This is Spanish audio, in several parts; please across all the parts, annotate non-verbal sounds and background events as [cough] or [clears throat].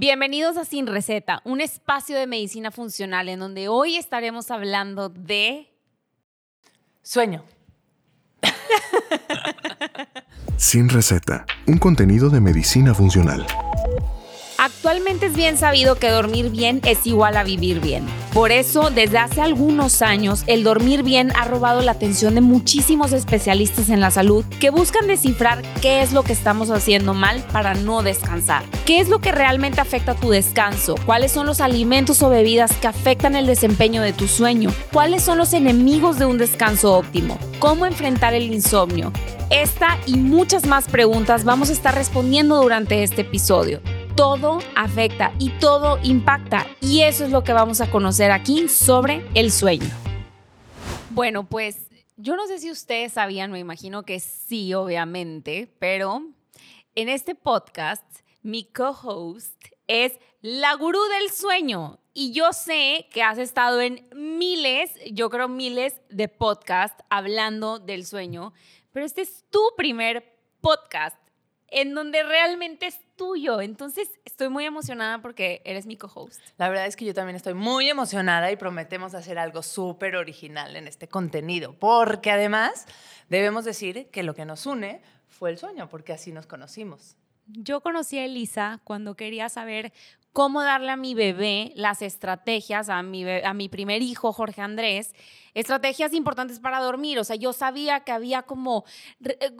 Bienvenidos a Sin Receta, un espacio de medicina funcional en donde hoy estaremos hablando de... Sueño. Sin Receta, un contenido de medicina funcional. Actualmente es bien sabido que dormir bien es igual a vivir bien. Por eso, desde hace algunos años, el dormir bien ha robado la atención de muchísimos especialistas en la salud que buscan descifrar qué es lo que estamos haciendo mal para no descansar. ¿Qué es lo que realmente afecta tu descanso? ¿Cuáles son los alimentos o bebidas que afectan el desempeño de tu sueño? ¿Cuáles son los enemigos de un descanso óptimo? ¿Cómo enfrentar el insomnio? Esta y muchas más preguntas vamos a estar respondiendo durante este episodio todo afecta y todo impacta. Y eso es lo que vamos a conocer aquí sobre el sueño. Bueno, pues yo no sé si ustedes sabían, me imagino que sí, obviamente, pero en este podcast mi co-host es la gurú del sueño. Y yo sé que has estado en miles, yo creo miles de podcasts hablando del sueño, pero este es tu primer podcast en donde realmente es tuyo. Entonces, estoy muy emocionada porque eres mi co-host. La verdad es que yo también estoy muy emocionada y prometemos hacer algo súper original en este contenido, porque además debemos decir que lo que nos une fue el sueño, porque así nos conocimos. Yo conocí a Elisa cuando quería saber cómo darle a mi bebé las estrategias, a mi, a mi primer hijo, Jorge Andrés, estrategias importantes para dormir. O sea, yo sabía que había como eh,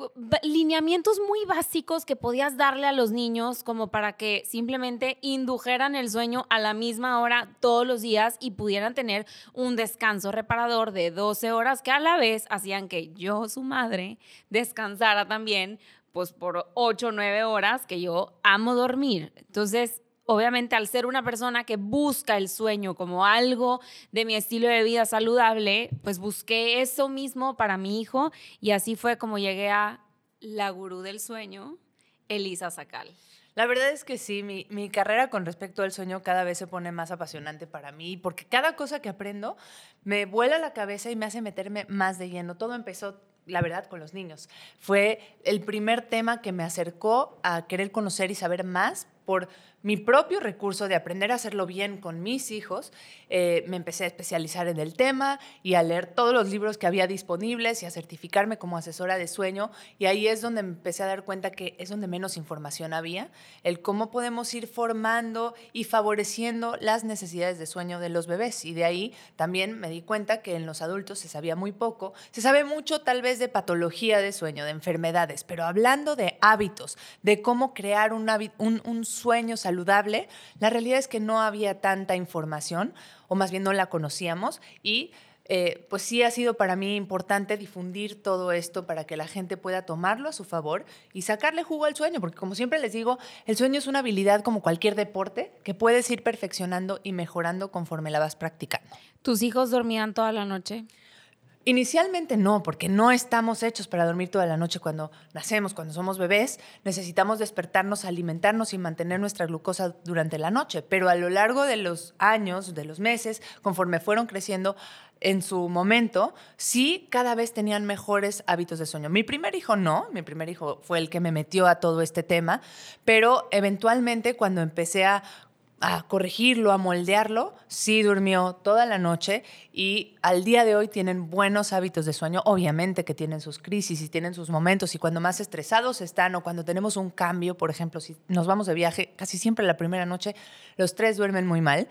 lineamientos muy básicos que podías darle a los niños como para que simplemente indujeran el sueño a la misma hora todos los días y pudieran tener un descanso reparador de 12 horas que a la vez hacían que yo, su madre, descansara también pues por 8 o 9 horas que yo amo dormir. Entonces, obviamente al ser una persona que busca el sueño como algo de mi estilo de vida saludable, pues busqué eso mismo para mi hijo y así fue como llegué a la gurú del sueño, Elisa Sacal. La verdad es que sí, mi, mi, carrera con respecto al sueño cada vez se pone más apasionante para mí, porque cada cosa que aprendo me vuela la cabeza y me hace meterme más de lleno. Todo empezó la verdad, con los niños. Fue el primer tema que me acercó a querer conocer y saber más por mi propio recurso de aprender a hacerlo bien con mis hijos, eh, me empecé a especializar en el tema y a leer todos los libros que había disponibles y a certificarme como asesora de sueño. Y ahí es donde me empecé a dar cuenta que es donde menos información había, el cómo podemos ir formando y favoreciendo las necesidades de sueño de los bebés. Y de ahí también me di cuenta que en los adultos se sabía muy poco. Se sabe mucho tal vez de patología de sueño, de enfermedades, pero hablando de hábitos, de cómo crear un, un, un sueño saludable, la realidad es que no había tanta información, o más bien no la conocíamos, y eh, pues sí ha sido para mí importante difundir todo esto para que la gente pueda tomarlo a su favor y sacarle jugo al sueño, porque como siempre les digo, el sueño es una habilidad como cualquier deporte que puedes ir perfeccionando y mejorando conforme la vas practicando. ¿Tus hijos dormían toda la noche? Inicialmente no, porque no estamos hechos para dormir toda la noche cuando nacemos, cuando somos bebés. Necesitamos despertarnos, alimentarnos y mantener nuestra glucosa durante la noche. Pero a lo largo de los años, de los meses, conforme fueron creciendo, en su momento, sí cada vez tenían mejores hábitos de sueño. Mi primer hijo no, mi primer hijo fue el que me metió a todo este tema, pero eventualmente cuando empecé a corregirlo, a moldearlo, sí durmió toda la noche y al día de hoy tienen buenos hábitos de sueño, obviamente que tienen sus crisis y tienen sus momentos y cuando más estresados están o cuando tenemos un cambio, por ejemplo, si nos vamos de viaje, casi siempre la primera noche los tres duermen muy mal,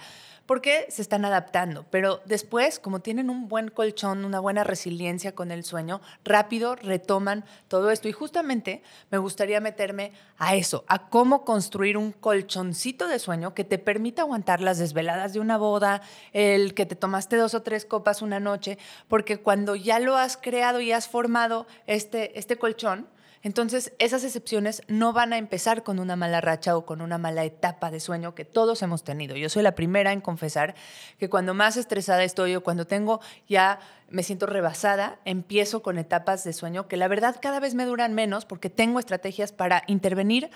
porque se están adaptando. Pero después, como tienen un buen colchón, una buena resiliencia con el sueño, rápido retoman todo esto. Y justamente me gustaría meterme a eso, a cómo construir un colchoncito de sueño que te permita aguantar las desveladas de una boda, el que te tomaste dos o tres copas una noche, porque cuando ya lo has creado y has formado este, este colchón, entonces, esas excepciones no van a empezar con una mala racha o con una mala etapa de sueño que todos hemos tenido. Yo soy la primera en confesar que cuando más estresada estoy o cuando tengo ya me siento rebasada, empiezo con etapas de sueño que la verdad cada vez me duran menos porque tengo estrategias para intervenir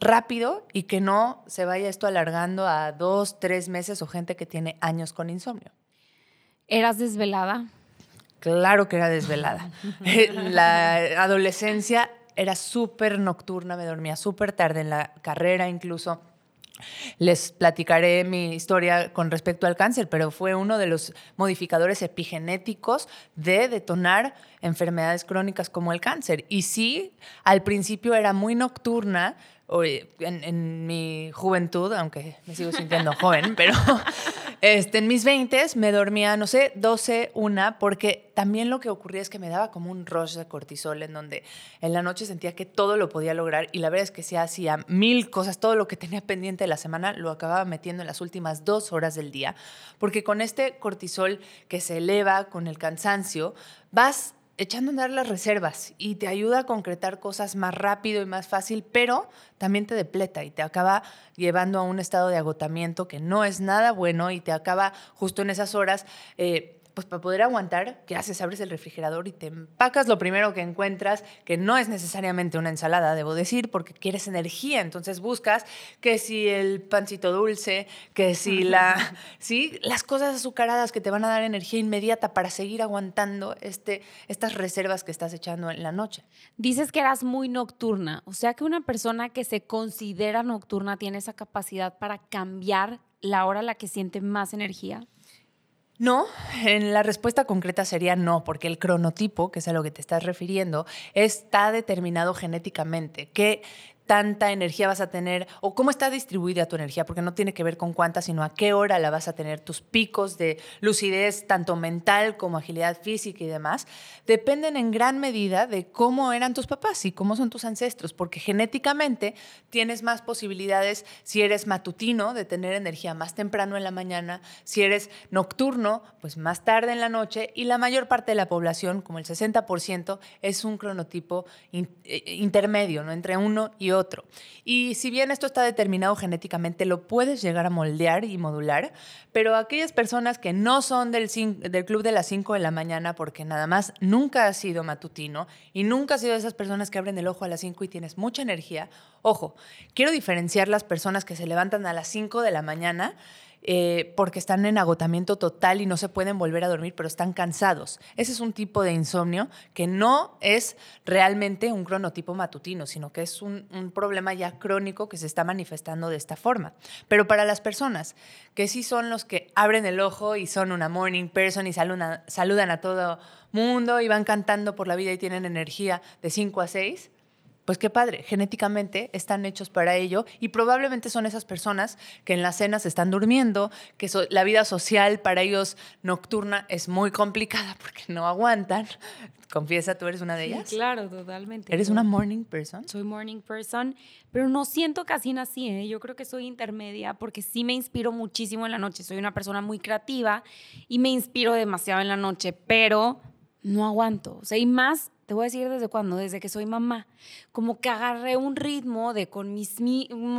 rápido y que no se vaya esto alargando a dos, tres meses o gente que tiene años con insomnio. ¿Eras desvelada? Claro que era desvelada. [laughs] la adolescencia era súper nocturna, me dormía súper tarde en la carrera incluso. Les platicaré mi historia con respecto al cáncer, pero fue uno de los modificadores epigenéticos de detonar enfermedades crónicas como el cáncer. Y sí, al principio era muy nocturna, en, en, mi juventud, aunque me sigo sintiendo [laughs] joven, pero este, en mis 20 me dormía, no sé, 12, una, porque también lo que ocurría es que me daba como un rush de cortisol en donde en la noche sentía que todo lo podía lograr y la verdad es que sí hacía mil cosas, todo lo que tenía pendiente de la semana lo acababa metiendo en las últimas dos horas del día, porque con este cortisol que se eleva con el cansancio, vas echando a andar las reservas y te ayuda a concretar cosas más rápido y más fácil, pero también te depleta y te acaba llevando a un estado de agotamiento que no es nada bueno y te acaba justo en esas horas eh, pues para poder aguantar, ¿qué haces? Abres el refrigerador y te empacas lo primero que encuentras, que no es necesariamente una ensalada, debo decir, porque quieres energía. Entonces buscas que si el pancito dulce, que si la, [laughs] sí, las cosas azucaradas que te van a dar energía inmediata para seguir aguantando este, estas reservas que estás echando en la noche. Dices que eras muy nocturna, o sea que una persona que se considera nocturna tiene esa capacidad para cambiar la hora a la que siente más energía. No, en la respuesta concreta sería no, porque el cronotipo, que es a lo que te estás refiriendo, está determinado genéticamente. Que tanta energía vas a tener o cómo está distribuida tu energía, porque no tiene que ver con cuánta, sino a qué hora la vas a tener, tus picos de lucidez, tanto mental como agilidad física y demás, dependen en gran medida de cómo eran tus papás y cómo son tus ancestros, porque genéticamente tienes más posibilidades si eres matutino de tener energía más temprano en la mañana, si eres nocturno, pues más tarde en la noche, y la mayor parte de la población, como el 60%, es un cronotipo eh, intermedio, ¿no? entre uno y otro otro. Y si bien esto está determinado genéticamente, lo puedes llegar a moldear y modular, pero aquellas personas que no son del, club de las 5 de la mañana porque nada más nunca has sido matutino y nunca has sido de esas personas que abren el ojo a las 5 y tienes mucha energía, ojo, quiero diferenciar las personas que se levantan a las 5 de la mañana eh, porque están en agotamiento total y no se pueden volver a dormir, pero están cansados. Ese es un tipo de insomnio que no es realmente un cronotipo matutino, sino que es un, problema ya crónico que se está manifestando de esta forma. Pero para las personas que sí son los que abren el ojo y son una morning person y saludan, saludan a todo mundo y van cantando por la vida y tienen energía de 5 a 6, pues qué padre, genéticamente están hechos para ello y probablemente son esas personas que en las cenas están durmiendo, que la vida social para ellos nocturna es muy complicada porque no aguantan. Confiesa, ¿tú eres una de ellas? claro, totalmente. ¿Eres una morning person? Soy morning person, pero no siento casi así, ¿eh? Yo creo que soy intermedia porque sí me inspiro muchísimo en la noche. Soy una persona muy creativa y me inspiro demasiado en la noche, pero no aguanto. O sea, y más te voy a decir desde cuándo, desde que soy mamá. Como que agarré un ritmo de con mis,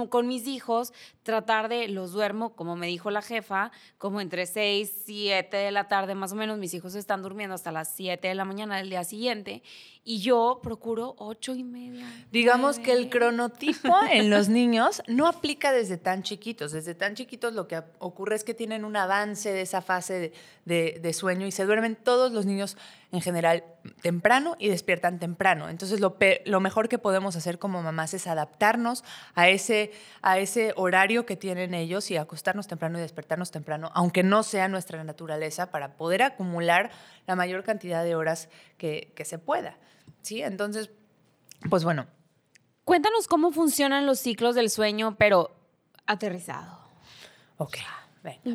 con mis hijos tratar de, los duermo, como me dijo la jefa, como entre 6, 7 de la tarde más o menos. Mis hijos están durmiendo hasta las 7 de la mañana del día siguiente. Y yo procuro 8 y media. Digamos que el cronotipo [laughs] en los niños no aplica desde tan chiquitos. Desde tan chiquitos lo que ocurre es que tienen un avance de esa fase de, de sueño y se duermen todos los niños en general temprano y despiertan temprano. Entonces lo, lo, mejor que podemos hacer como mamás es adaptarnos a ese, a ese horario que tienen ellos y acostarnos temprano y despertarnos temprano, aunque no sea nuestra naturaleza, para poder acumular la mayor cantidad de horas que, que se pueda. ¿Sí? Entonces, pues bueno. Cuéntanos cómo funcionan los ciclos del sueño, pero aterrizado. Ok,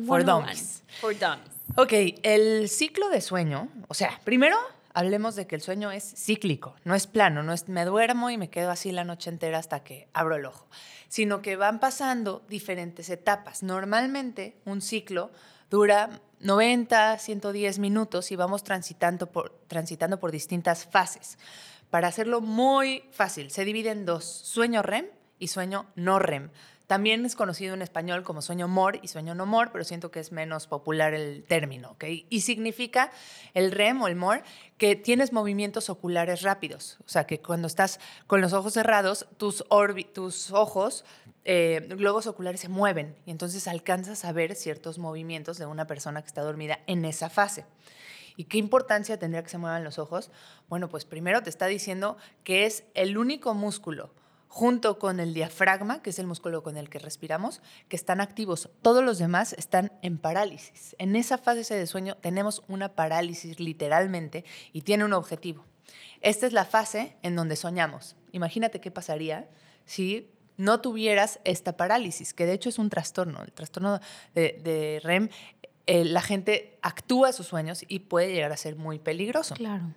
for dummies. For dummies. Ok, el ciclo de sueño, o sea, primero hablemos de que el sueño es cíclico, no es plano, no es me duermo y me quedo así la noche entera hasta que abro el ojo, sino que van pasando diferentes etapas. Normalmente un ciclo dura 90, 110 minutos y vamos transitando por, transitando por distintas fases. Para hacerlo muy fácil, se divide en dos, sueño REM y sueño no REM. También es conocido en español como sueño MOR y sueño no MOR, pero siento que es menos popular el término, ¿ok? Y significa el REM o el MOR que tienes movimientos oculares rápidos, o sea, que cuando estás con los ojos cerrados, tus, tus ojos, eh, globos oculares se mueven y entonces alcanzas a ver ciertos movimientos de una persona que está dormida en esa fase. ¿Y qué importancia tendría que se muevan los ojos? Bueno, pues primero te está diciendo que es el único músculo junto con el diafragma, que es el músculo con el que respiramos, que están activos. Todos los demás están en parálisis. En esa fase de sueño tenemos una parálisis literalmente y tiene un objetivo. Esta es la fase en donde soñamos. Imagínate qué pasaría si no tuvieras esta parálisis, que de hecho es un trastorno. El trastorno de, REM, eh, la gente actúa sus sueños y puede llegar a ser muy peligroso. Claro.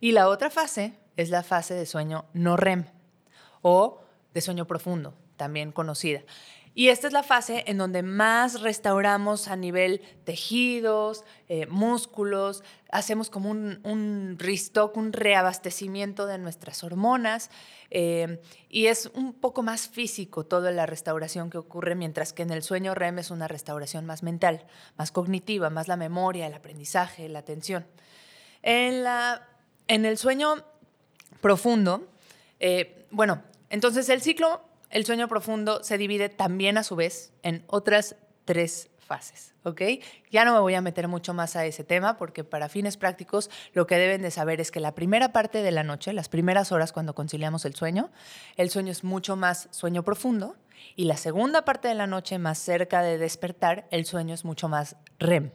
Y la otra fase es la fase de sueño no REM o de sueño profundo, también conocida. Y esta es la fase en donde más restauramos a nivel tejidos, eh, músculos, hacemos como un, un, restock, un reabastecimiento de nuestras hormonas eh, y es un poco más físico toda la restauración que ocurre, mientras que en el sueño REM es una restauración más mental, más cognitiva, más la memoria, el aprendizaje, la atención. En, la, en el sueño profundo, eh, bueno, entonces el ciclo, el sueño profundo, se divide también a su vez en otras tres fases, ¿ok? Ya no me voy a meter mucho más a ese tema porque para fines prácticos lo que deben de saber es que la primera parte de la noche, las primeras horas cuando conciliamos el sueño, el sueño es mucho más sueño profundo y la segunda parte de la noche, más cerca de despertar, el sueño es mucho más REM.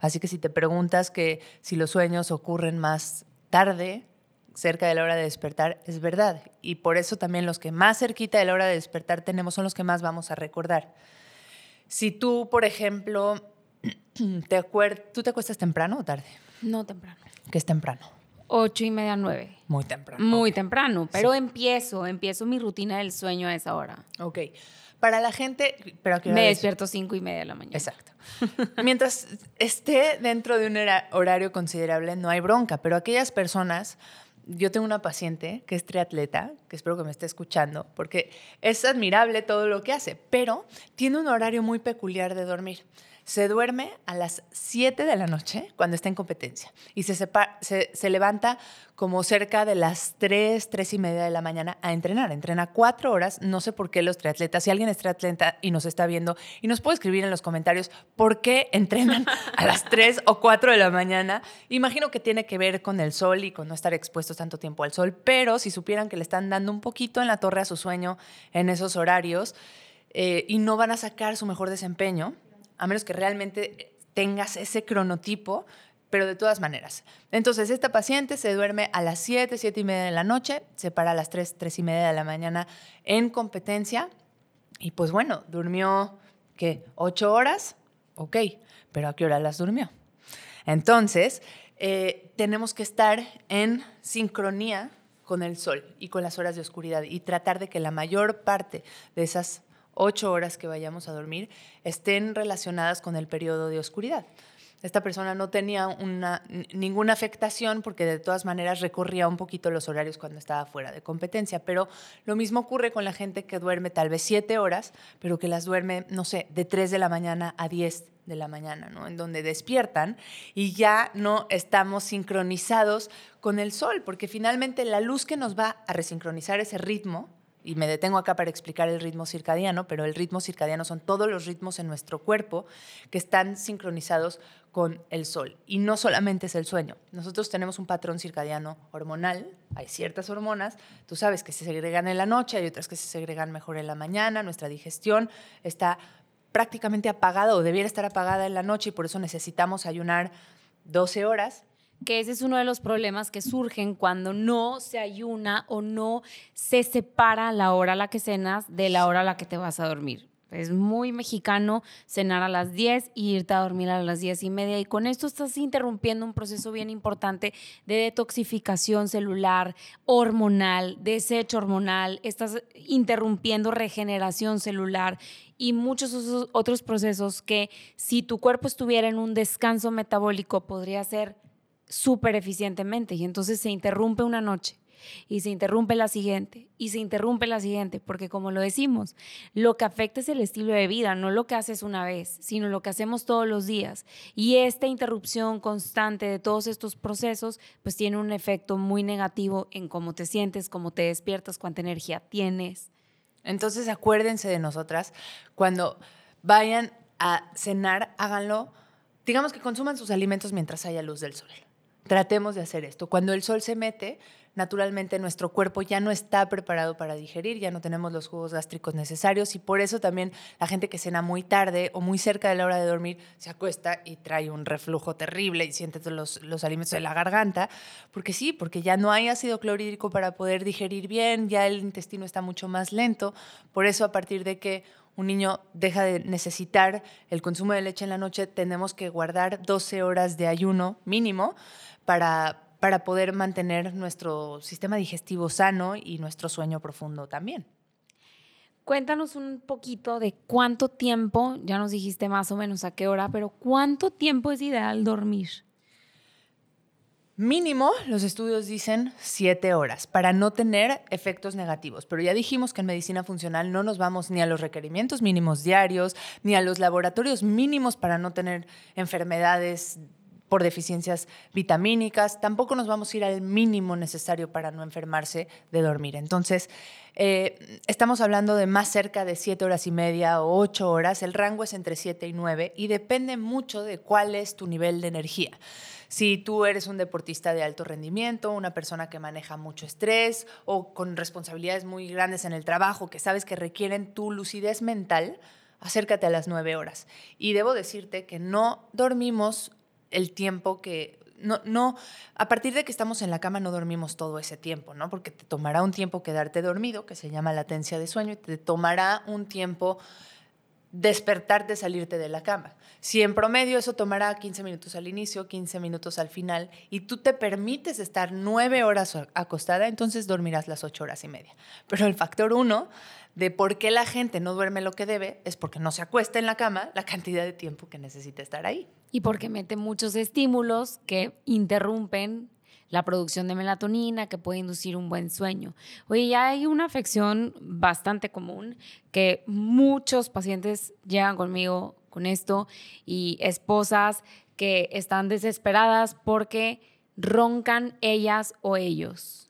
Así que si te preguntas que si los sueños ocurren más tarde, cerca de la hora de despertar, es verdad. Y por eso también los que más cerquita de la hora de despertar tenemos son los que más vamos a recordar. Si tú, por ejemplo, [clears throat] te ¿tú te acuestas temprano o tarde? No temprano. ¿Qué es temprano? Ocho y media, nueve. Muy temprano. Muy temprano, pero empiezo, empiezo mi rutina del sueño a esa hora. Ok. Para la gente, pero Me despierto cinco y media de la mañana. Exacto. [laughs] Mientras esté dentro de un horario considerable, no hay bronca, pero aquellas personas yo tengo una paciente que es triatleta, que espero que me esté escuchando, porque es admirable todo lo que hace, pero tiene un horario muy peculiar de dormir se duerme a las 7 de la noche cuando está en competencia y se, se, levanta como cerca de las 3, 3 y media de la mañana a entrenar. Entrena cuatro horas. No sé por qué los triatletas, si alguien es triatleta y nos está viendo y nos puede escribir en los comentarios por qué entrenan a las 3 o 4 de la mañana. Imagino que tiene que ver con el sol y con no estar expuestos tanto tiempo al sol, pero si supieran que le están dando un poquito en la torre a su sueño en esos horarios eh, y no van a sacar su mejor desempeño, a menos que realmente tengas ese cronotipo, pero de todas maneras. Entonces, esta paciente se duerme a las 7, 7 y media de la noche, se para a las 3, 3 y media de la mañana en competencia y pues bueno, durmió, ¿qué? ¿8 horas? Ok, pero ¿a qué hora las durmió? Entonces, eh, tenemos que estar en sincronía con el sol y con las horas de oscuridad y tratar de que la mayor parte de esas ocho horas que vayamos a dormir estén relacionadas con el periodo de oscuridad. Esta persona no tenía una, ninguna afectación porque de todas maneras recorría un poquito los horarios cuando estaba fuera de competencia, pero lo mismo ocurre con la gente que duerme tal vez siete horas, pero que las duerme, no sé, de tres de la mañana a diez de la mañana, ¿no? En donde despiertan y ya no estamos sincronizados con el sol, porque finalmente la luz que nos va a resincronizar ese ritmo y me detengo acá para explicar el ritmo circadiano, pero el ritmo circadiano son todos los ritmos en nuestro cuerpo que están sincronizados con el sol. Y no solamente es el sueño. Nosotros tenemos un patrón circadiano hormonal. Hay ciertas hormonas, tú sabes que se segregan en la noche, hay otras que se segregan mejor en la mañana. Nuestra digestión está prácticamente apagada o debiera estar apagada en la noche y por eso necesitamos ayunar 12 horas que ese es uno de los problemas que surgen cuando no se ayuna o no se separa la hora a la que cenas de la hora a la que te vas a dormir. Es muy mexicano cenar a las 10 y irte a dormir a las 10 y media. Y con esto estás interrumpiendo un proceso bien importante de detoxificación celular, hormonal, desecho hormonal. Estás interrumpiendo regeneración celular y muchos otros procesos que si tu cuerpo estuviera en un descanso metabólico podría ser súper eficientemente y entonces se interrumpe una noche y se interrumpe la siguiente y se interrumpe la siguiente, porque como lo decimos, lo que afecta es el estilo de vida, no lo que haces una vez, sino lo que hacemos todos los días. Y esta interrupción constante de todos estos procesos, pues tiene un efecto muy negativo en cómo te sientes, cómo te despiertas, cuánta energía tienes. Entonces acuérdense de nosotras, cuando vayan a cenar, háganlo, digamos que consuman sus alimentos mientras haya luz del sol tratemos de hacer esto. Cuando el sol se mete, naturalmente nuestro cuerpo ya no está preparado para digerir, ya no tenemos los jugos gástricos necesarios y por eso también la gente que cena muy tarde o muy cerca de la hora de dormir se acuesta y trae un reflujo terrible y siente los, los alimentos de la garganta, porque sí, porque ya no hay ácido clorhídrico para poder digerir bien, ya el intestino está mucho más lento, por eso a partir de que un niño deja de necesitar el consumo de leche en la noche, tenemos que guardar 12 horas de ayuno mínimo para, para poder mantener nuestro sistema digestivo sano y nuestro sueño profundo también. Cuéntanos un poquito de cuánto tiempo, ya nos dijiste más o menos a qué hora, pero cuánto tiempo es ideal dormir. Mínimo, los estudios dicen siete horas para no tener efectos negativos. Pero ya dijimos que en medicina funcional no nos vamos ni a los requerimientos mínimos diarios, ni a los laboratorios mínimos para no tener enfermedades por deficiencias vitamínicas. Tampoco nos vamos a ir al mínimo necesario para no enfermarse de dormir. Entonces, eh, estamos hablando de más cerca de siete horas y media o ocho horas. El rango es entre siete y nueve y depende mucho de cuál es tu nivel de energía. Si tú eres un deportista de alto rendimiento, una persona que maneja mucho estrés o con responsabilidades muy grandes en el trabajo, que sabes que requieren tu lucidez mental, acércate a las nueve horas. Y debo decirte que no dormimos el tiempo que no, no, a partir de que estamos en la cama no dormimos todo ese tiempo, ¿no? Porque te tomará un tiempo quedarte dormido, que se llama latencia de sueño, y te tomará un tiempo despertarte, salirte de la cama. Si en promedio eso tomará 15 minutos al inicio, 15 minutos al final, y tú te permites estar 9 horas acostada, entonces dormirás las 8 horas y media. Pero el factor uno de por qué la gente no duerme lo que debe es porque no se acuesta en la cama la cantidad de tiempo que necesita estar ahí. Y porque mete muchos estímulos que interrumpen la producción de melatonina que puede inducir un buen sueño. Oye, ya hay una afección bastante común que muchos pacientes llegan conmigo con esto y esposas que están desesperadas porque roncan ellas o ellos.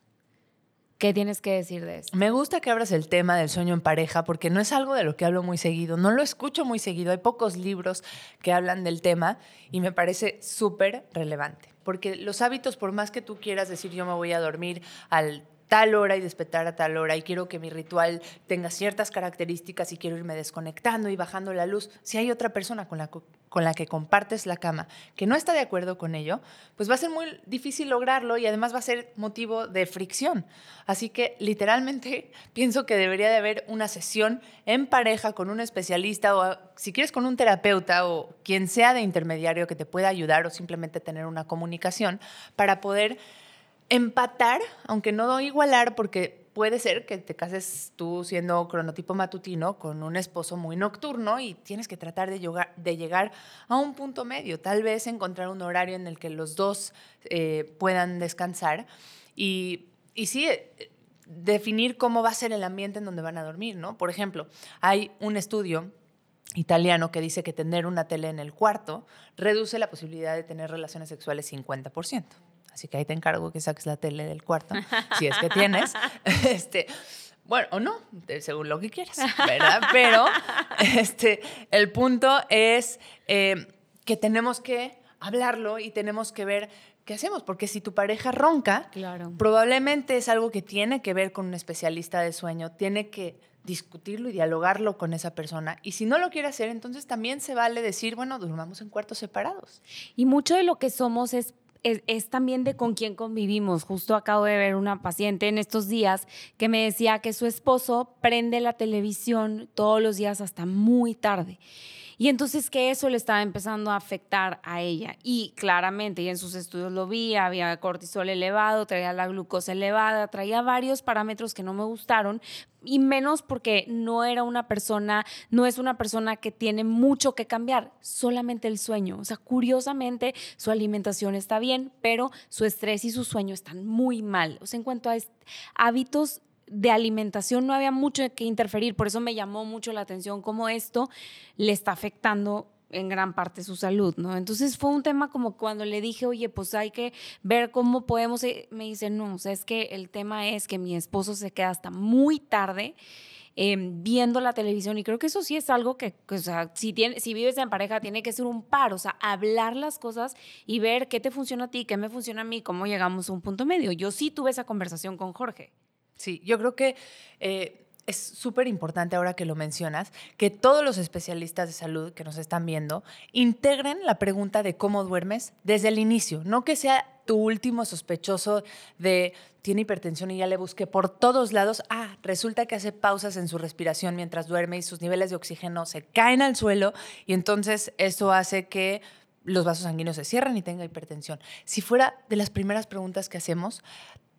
¿Qué tienes que decir de eso? Me gusta que abras el tema del sueño en pareja porque no es algo de lo que hablo muy seguido, no lo escucho muy seguido, hay pocos libros que hablan del tema y me parece súper relevante porque los hábitos, por más que tú quieras decir yo me voy a dormir al tal hora y despertar a tal hora y quiero que mi ritual tenga ciertas características y quiero irme desconectando y bajando la luz, si hay otra persona con la, con la que compartes la cama que no está de acuerdo con ello, pues va a ser muy difícil lograrlo y además va a ser motivo de fricción. Así que literalmente [laughs] pienso que debería de haber una sesión en pareja con un especialista o si quieres con un terapeuta o quien sea de intermediario que te pueda ayudar o simplemente tener una comunicación para poder empatar, aunque no igualar, porque puede ser que te cases tú siendo cronotipo matutino con un esposo muy nocturno y tienes que tratar de, llegar a un punto medio, tal vez encontrar un horario en el que los dos eh, puedan descansar y, y sí, eh, definir cómo va a ser el ambiente en donde van a dormir, ¿no? Por ejemplo, hay un estudio italiano que dice que tener una tele en el cuarto reduce la posibilidad de tener relaciones sexuales 50%. Así que ahí te encargo que saques la tele del cuarto, [laughs] si es que tienes. [laughs] Este, bueno, o no, según lo que quieras, ¿verdad? Pero [laughs] este, el punto es eh, que tenemos que hablarlo y tenemos que ver qué hacemos, porque si tu pareja ronca, probablemente es algo que tiene que ver con un especialista de sueño, tiene que discutirlo y dialogarlo con esa persona. Y si no lo quiere hacer, entonces también se vale decir, bueno, durmamos en cuartos separados. Y mucho de lo que somos es es, también de con quién convivimos. Justo acabo de ver una paciente en estos días que me decía que su esposo prende la televisión todos los días hasta muy tarde. Y entonces que eso le estaba empezando a afectar a ella. Y claramente, y en sus estudios lo vi, había cortisol elevado, traía la glucosa elevada, traía varios parámetros que no me gustaron, y menos porque no era una persona, no es una persona que tiene mucho que cambiar, solamente el sueño. O sea, curiosamente su alimentación está bien, pero su estrés y su sueño están muy mal. O sea, en cuanto a hábitos de alimentación no había mucho que interferir, por eso me llamó mucho la atención cómo esto le está afectando en gran parte su salud, ¿no? Entonces fue un tema como cuando le dije, oye, pues hay que ver cómo podemos, eh", me dice, no, o sea, es que el tema es que mi esposo se queda hasta muy tarde em, viendo la televisión. Y creo que eso sí es algo que, o sea, si, tiene, si vives en pareja, tiene que ser un par, o sea, hablar las cosas y ver qué te funciona a ti, qué me funciona a mí, cómo llegamos a un punto medio. Yo sí tuve esa conversación con Jorge. Sí, yo creo que... Eh, es súper importante ahora que lo mencionas, que todos los especialistas de salud que nos están viendo integren la pregunta de cómo duermes desde el inicio, no que sea tu último sospechoso de tiene hipertensión y ya le busqué por todos lados, ah, resulta que hace pausas en su respiración mientras duerme y sus niveles de oxígeno se caen al suelo y entonces eso hace que los vasos sanguíneos se cierren y tenga hipertensión. Si fuera de las primeras preguntas que hacemos,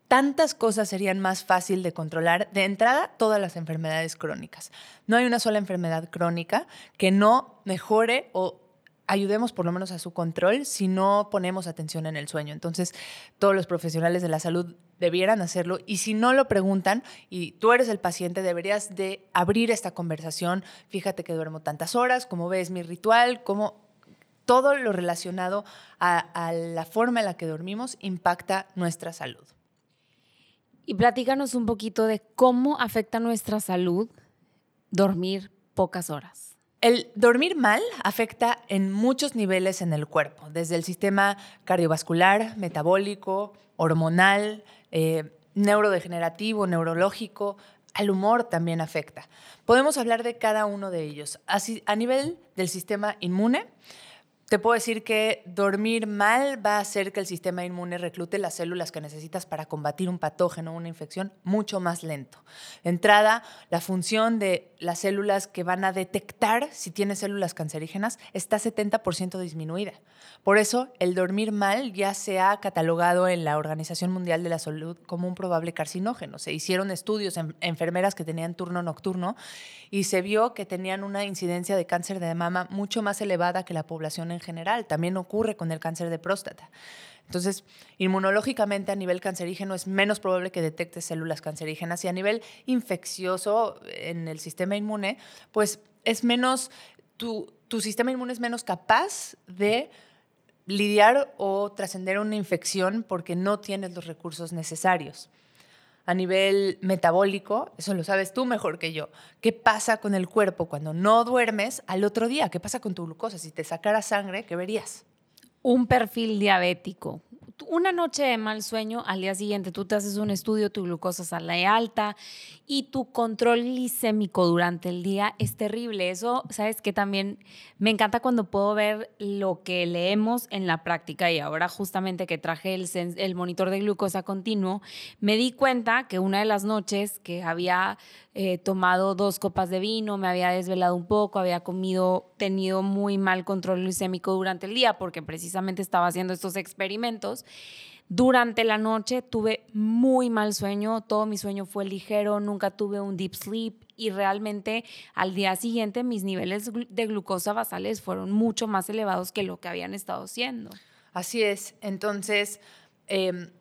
tantas cosas serían más fácil de controlar. De entrada, todas las enfermedades crónicas. No hay una sola enfermedad crónica que no mejore o ayudemos por lo menos a su control si no ponemos atención en el sueño. Entonces, todos los profesionales de la salud debieran hacerlo y si no lo preguntan y tú eres el paciente, deberías de abrir esta conversación. Fíjate que duermo tantas horas, cómo ves mi ritual, cómo todo lo relacionado a, a la forma en la que dormimos impacta nuestra salud. Y platícanos un poquito de cómo afecta nuestra salud dormir pocas horas. El dormir mal afecta en muchos niveles en el cuerpo, desde el sistema cardiovascular, metabólico, hormonal, eh, neurodegenerativo, neurológico, al humor también afecta. Podemos hablar de cada uno de ellos. Así, a nivel del sistema inmune, te puedo decir que dormir mal va a hacer que el sistema inmune reclute las células que necesitas para combatir un patógeno, una infección, mucho más lento. Entrada, la función de las células que van a detectar si tienes células cancerígenas está 70% disminuida. Por eso, el dormir mal ya se ha catalogado en la Organización Mundial de la Salud como un probable carcinógeno. Se hicieron estudios en enfermeras que tenían turno nocturno y se vio que tenían una incidencia de cáncer de mama mucho más elevada que la población en general. También ocurre con el cáncer de próstata. Entonces, inmunológicamente a nivel cancerígeno es menos probable que detecte células cancerígenas y a nivel infeccioso en el sistema inmune, pues es menos, tu, tu sistema inmune es menos capaz de lidiar o trascender una infección porque no tienes los recursos necesarios a nivel metabólico, eso lo sabes tú mejor que yo. ¿Qué pasa con el cuerpo cuando no duermes al otro día? ¿Qué pasa con tu glucosa? Si te sacara sangre, ¿qué verías? Un perfil diabético, una noche de mal sueño, al día siguiente tú te haces un estudio, tu glucosa sale alta y tu control glicémico durante el día es terrible. Eso, sabes que también me encanta cuando puedo ver lo que leemos en la práctica y ahora justamente que traje el, el monitor de glucosa continuo, me di cuenta que una de las noches que había eh, tomado dos copas de vino, me había desvelado un poco, había comido, tenido muy mal control glicémico durante el día porque precisamente estaba haciendo estos experimentos. Durante la noche tuve muy mal sueño, todo mi sueño fue ligero, nunca tuve un deep sleep y realmente al día siguiente mis niveles de glucosa basales fueron mucho más elevados que lo que habían estado siendo. Así es, entonces em,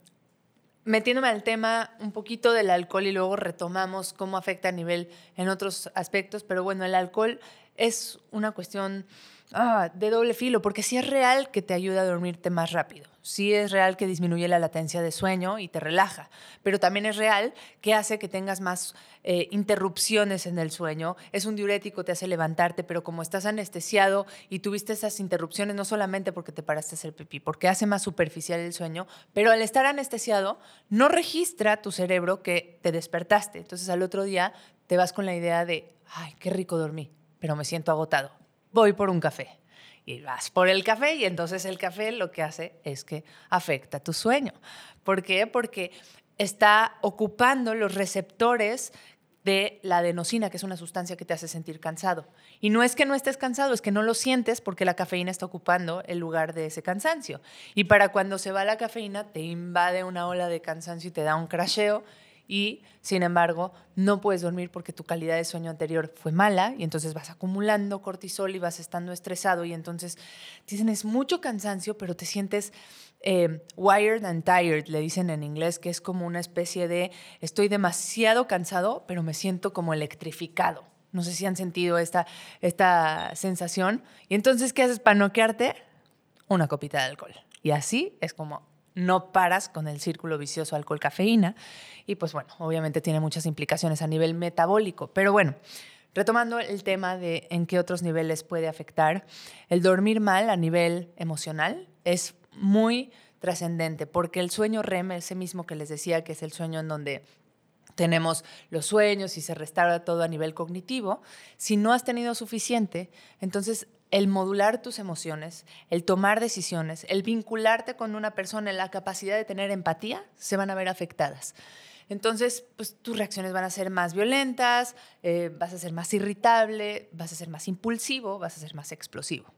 metiéndome al tema un poquito del alcohol y luego retomamos cómo afecta a nivel en otros aspectos, pero bueno, el alcohol es una cuestión ah, de doble filo, porque sí es real que te ayuda a dormirte más rápido, sí es real que disminuye la latencia de sueño y te relaja, pero también es real que hace que tengas más eh, interrupciones en el sueño, es un diurético, te hace levantarte, pero como estás anestesiado y tuviste esas interrupciones, no solamente porque te paraste a hacer pipí, porque hace más superficial el sueño, pero al estar anestesiado no registra tu cerebro que te despertaste, entonces al otro día te vas con la idea de, ay, qué rico dormí pero me siento agotado. Voy por un café. Y vas por el café y entonces el café lo que hace es que afecta tu sueño. ¿Por qué? Porque está ocupando los receptores de la adenosina, que es una sustancia que te hace sentir cansado. Y no es que no estés cansado, es que no lo sientes porque la cafeína está ocupando el lugar de ese cansancio. Y para cuando se va la cafeína, te invade una ola de cansancio y te da un crasheo y sin embargo no puedes dormir porque tu calidad de sueño anterior fue mala y entonces vas acumulando cortisol y vas estando estresado y entonces tienes mucho cansancio pero te sientes eh, wired and tired, le dicen en inglés, que es como una especie de estoy demasiado cansado pero me siento como electrificado. No sé si han sentido esta, esta sensación. Y entonces, ¿qué haces para noquearte? Una copita de alcohol. Y así es como no paras con el círculo vicioso alcohol-cafeína. Y pues bueno, obviamente tiene muchas implicaciones a nivel metabólico. Pero bueno, retomando el tema de en qué otros niveles puede afectar, el dormir mal a nivel emocional es muy trascendente, porque el sueño REM, ese mismo que les decía, que es el sueño en donde tenemos los sueños y se restaura todo a nivel cognitivo, si no has tenido suficiente, entonces el modular tus emociones, el tomar decisiones, el vincularte con una persona, la capacidad de tener empatía, se van a ver afectadas. Entonces, pues tus reacciones van a ser más violentas, eh, vas a ser más irritable, vas a ser más impulsivo, vas a ser más explosivo.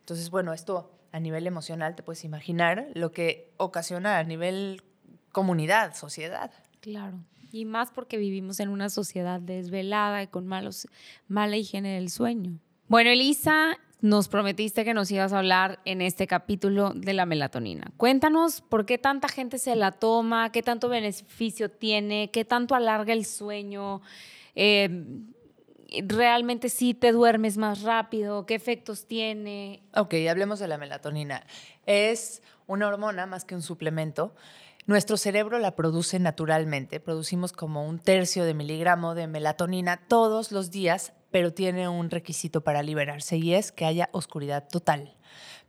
Entonces, bueno, esto a nivel emocional te puedes imaginar lo que ocasiona a nivel comunidad, sociedad. Claro. Y más porque vivimos en una sociedad desvelada y con malos, mala higiene del sueño. Bueno, Elisa, nos prometiste que nos ibas a hablar en este capítulo de la melatonina. Cuéntanos por qué tanta gente se la toma, qué tanto beneficio tiene, qué tanto alarga el sueño. Eh, realmente sí te duermes más rápido, qué efectos tiene. Ok, hablemos de la melatonina. Es una hormona más que un suplemento nuestro cerebro la produce naturalmente, producimos como un tercio de miligramo de melatonina todos los días, pero tiene un requisito para liberarse y es que haya oscuridad total.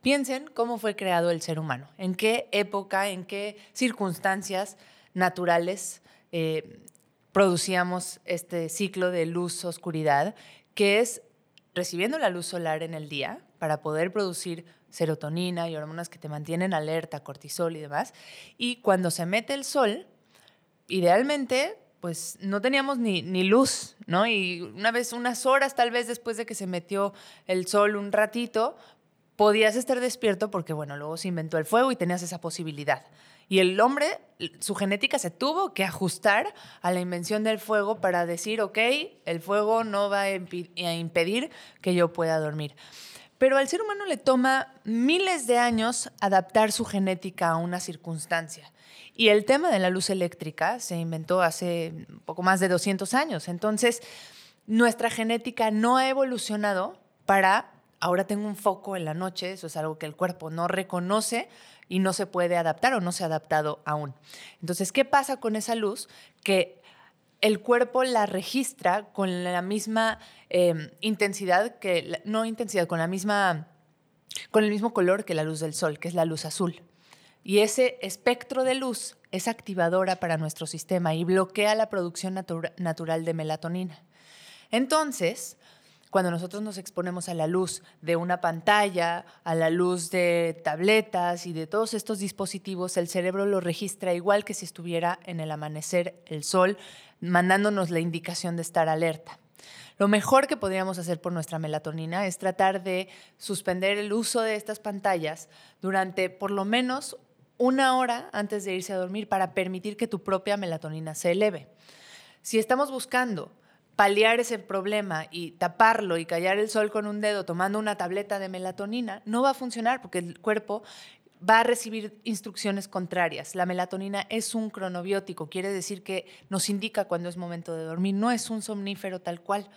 Piensen cómo fue creado el ser humano, en qué época, en qué circunstancias naturales eh, producíamos este ciclo de luz-oscuridad, que es recibiendo la luz solar en el día para poder producir serotonina y hormonas que te mantienen alerta, cortisol y demás. Y cuando se mete el sol, idealmente, pues no teníamos ni, ni luz, ¿no? Y una vez, unas horas tal vez después de que se metió el sol un ratito, podías estar despierto porque, bueno, luego se inventó el fuego y tenías esa posibilidad. Y el hombre, su genética se tuvo que ajustar a la invención del fuego para decir, ok, el fuego no va a impedir que yo pueda dormir. Pero al ser humano le toma miles de años adaptar su genética a una circunstancia. Y el tema de la luz eléctrica se inventó hace poco más de 200 años. Entonces, nuestra genética no ha evolucionado para, ahora tengo un foco en la noche, eso es algo que el cuerpo no reconoce y no se puede adaptar o no se ha adaptado aún. Entonces, ¿qué pasa con esa luz? Que el cuerpo la registra con la misma em, intensidad que, no intensidad, con la misma, con el mismo color que la luz del sol, que es la luz azul. Y ese espectro de luz es activadora para nuestro sistema y bloquea la producción natural de melatonina. Entonces, cuando nosotros nos exponemos a la luz de una pantalla, a la luz de tabletas y de todos estos dispositivos, el cerebro lo registra igual que si estuviera en el amanecer el sol, mandándonos la indicación de estar alerta. Lo mejor que podríamos hacer por nuestra melatonina es tratar de suspender el uso de estas pantallas durante por lo menos una hora antes de irse a dormir para permitir que tu propia melatonina se eleve. Si estamos buscando paliar ese problema y taparlo y callar el sol con un dedo tomando una tableta de melatonina, no va a funcionar porque el cuerpo va a recibir instrucciones contrarias. La melatonina es un cronobiótico, quiere decir que nos indica cuando es momento de dormir, no es un somnífero tal cual.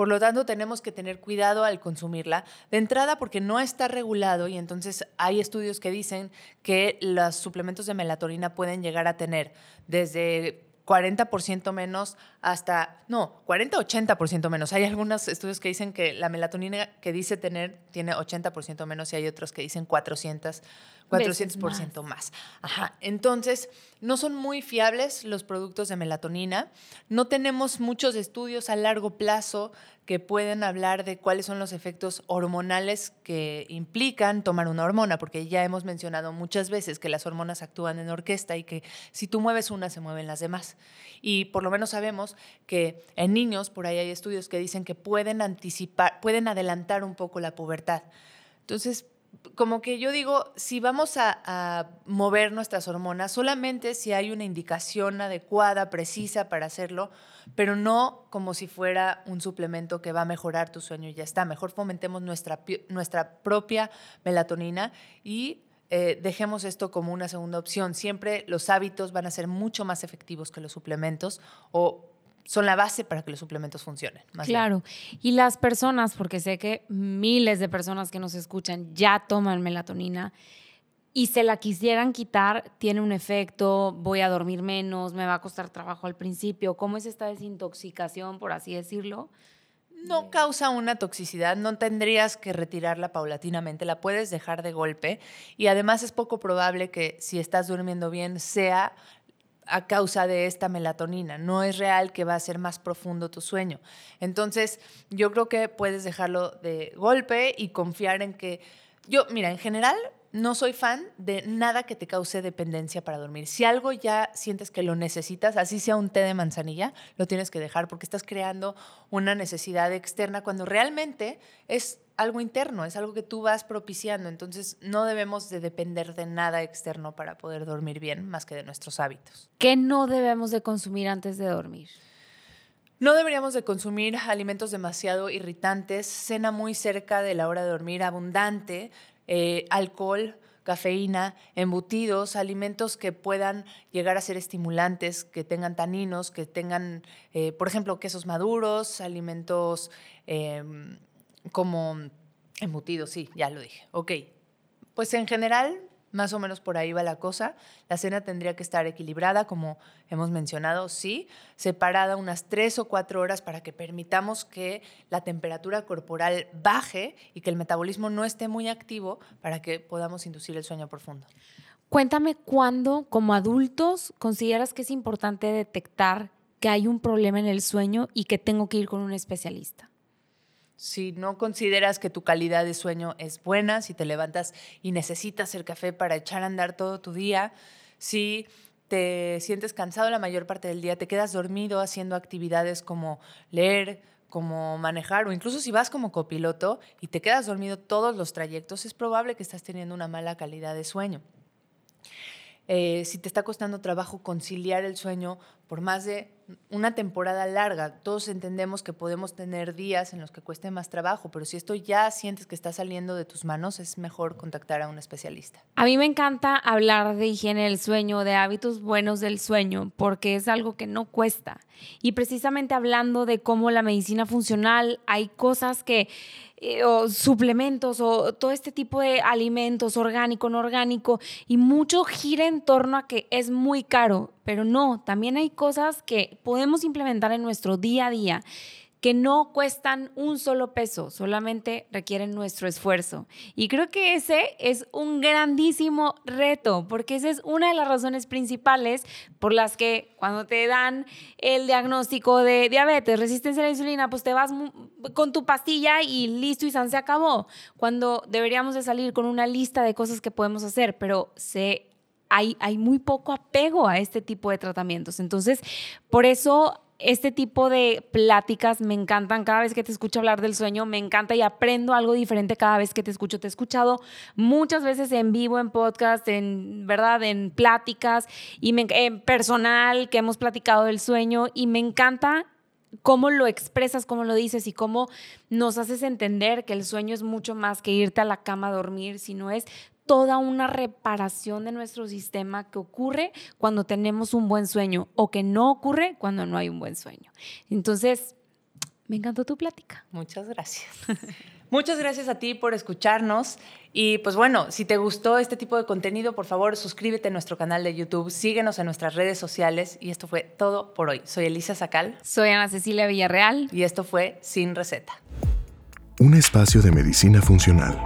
Por lo tanto, tenemos que tener cuidado al consumirla. De entrada, porque no está regulado y entonces hay estudios que dicen que los suplementos de melatonina pueden llegar a tener desde 40% menos hasta, no, 40-80% menos. Hay algunos estudios que dicen que la melatonina que dice tener tiene 80% menos y hay otros que dicen 400, 400% más. Ajá. Entonces, no son muy fiables los productos de melatonina. No tenemos muchos estudios a largo plazo que pueden hablar de cuáles son los efectos hormonales que implican tomar una hormona, porque ya hemos mencionado muchas veces que las hormonas actúan en orquesta y que si tú mueves una, se mueven las demás. Y por lo menos sabemos que en niños, por ahí hay estudios que dicen que pueden anticipar, pueden adelantar un poco la pubertad. Entonces, como que yo digo, si vamos a, mover nuestras hormonas, solamente si hay una indicación adecuada, precisa para hacerlo, pero no como si fuera un suplemento que va a mejorar tu sueño y ya está. Mejor fomentemos nuestra, nuestra propia melatonina y eh, dejemos esto como una segunda opción. Siempre los hábitos van a ser mucho más efectivos que los suplementos o son la base para que los suplementos funcionen. claro. Y las personas, porque sé que miles de personas que nos escuchan ya toman melatonina, y se la quisieran quitar, tiene un efecto, voy a dormir menos, me va a costar trabajo al principio. ¿Cómo es esta desintoxicación, por así decirlo? No causa una toxicidad, no tendrías que retirarla paulatinamente, la puedes dejar de golpe y además es poco probable que si estás durmiendo bien sea a causa de esta melatonina. No es real que va a ser más profundo tu sueño. Entonces, yo creo que puedes dejarlo de golpe y confiar en que yo, mira, en general no soy fan de nada que te cause dependencia para dormir. Si algo ya sientes que lo necesitas, así sea un té de manzanilla, lo tienes que dejar porque estás creando una necesidad externa cuando realmente es algo interno, es algo que tú vas propiciando. Entonces no debemos de depender de nada externo para poder dormir bien más que de nuestros hábitos. ¿Qué no debemos de consumir antes de dormir? No deberíamos de consumir alimentos demasiado irritantes, cena muy cerca de la hora de dormir, abundante, eh, alcohol, cafeína, embutidos, alimentos que puedan llegar a ser estimulantes, que tengan taninos, que tengan, eh, por ejemplo, quesos maduros, alimentos em, como embutidos, sí, ya lo dije. Ok, pues en general más o menos por ahí va la cosa. La cena tendría que estar equilibrada, como hemos mencionado, sí, separada unas tres o cuatro horas para que permitamos que la temperatura corporal baje y que el metabolismo no esté muy activo para que podamos inducir el sueño profundo. Cuéntame cuándo, como adultos, consideras que es importante detectar que hay un problema en el sueño y que tengo que ir con un especialista si no consideras que tu calidad de sueño es buena, si te levantas y necesitas el café para echar a andar todo tu día, si te sientes cansado la mayor parte del día, te quedas dormido haciendo actividades como leer, como manejar o incluso si vas como copiloto y te quedas dormido todos los trayectos, es probable que estás teniendo una mala calidad de sueño. Eh, si te está costando trabajo conciliar el sueño por más de una temporada larga. Todos entendemos que podemos tener días en los que cueste más trabajo, pero si esto ya sientes que está saliendo de tus manos, es mejor contactar a un especialista. A mí me encanta hablar de higiene del sueño, de hábitos buenos del sueño, porque es algo que no cuesta. Y precisamente hablando de cómo la medicina funcional, hay cosas que eh, o suplementos o todo este tipo de alimentos, orgánico, no orgánico, y mucho gira en torno a que es muy caro, pero no, también hay cosas que podemos implementar en nuestro día a día que no cuestan un solo peso, solamente requieren nuestro esfuerzo. Y creo que ese es un grandísimo reto, porque esa es una de las razones principales por las que cuando te dan el diagnóstico de diabetes, resistencia a la insulina, pues te vas con tu pastilla y listo y se acabó. Cuando deberíamos de salir con una lista de cosas que podemos hacer, pero se hay, muy poco apego a este tipo de tratamientos. Entonces, por eso este tipo de pláticas me encantan. Cada vez que te escucho hablar del sueño, me encanta y aprendo algo diferente cada vez que te escucho. Te he escuchado muchas veces en vivo, en podcast, en verdad, en pláticas y en personal que hemos platicado del sueño y me encanta cómo lo expresas, cómo lo dices y cómo nos haces entender que el sueño es mucho más que irte a la cama a dormir, sino es toda una reparación de nuestro sistema que ocurre cuando tenemos un buen sueño o que no ocurre cuando no hay un buen sueño. Entonces, me encantó tu plática. Muchas gracias. [laughs] Muchas gracias a ti por escucharnos. Y pues bueno, si te gustó este tipo de contenido, por favor suscríbete a nuestro canal de YouTube, síguenos en nuestras redes sociales. Y esto fue todo por hoy. Soy Elisa Sacal. Soy Ana Cecilia Villarreal. Y esto fue Sin Receta. Un espacio de medicina funcional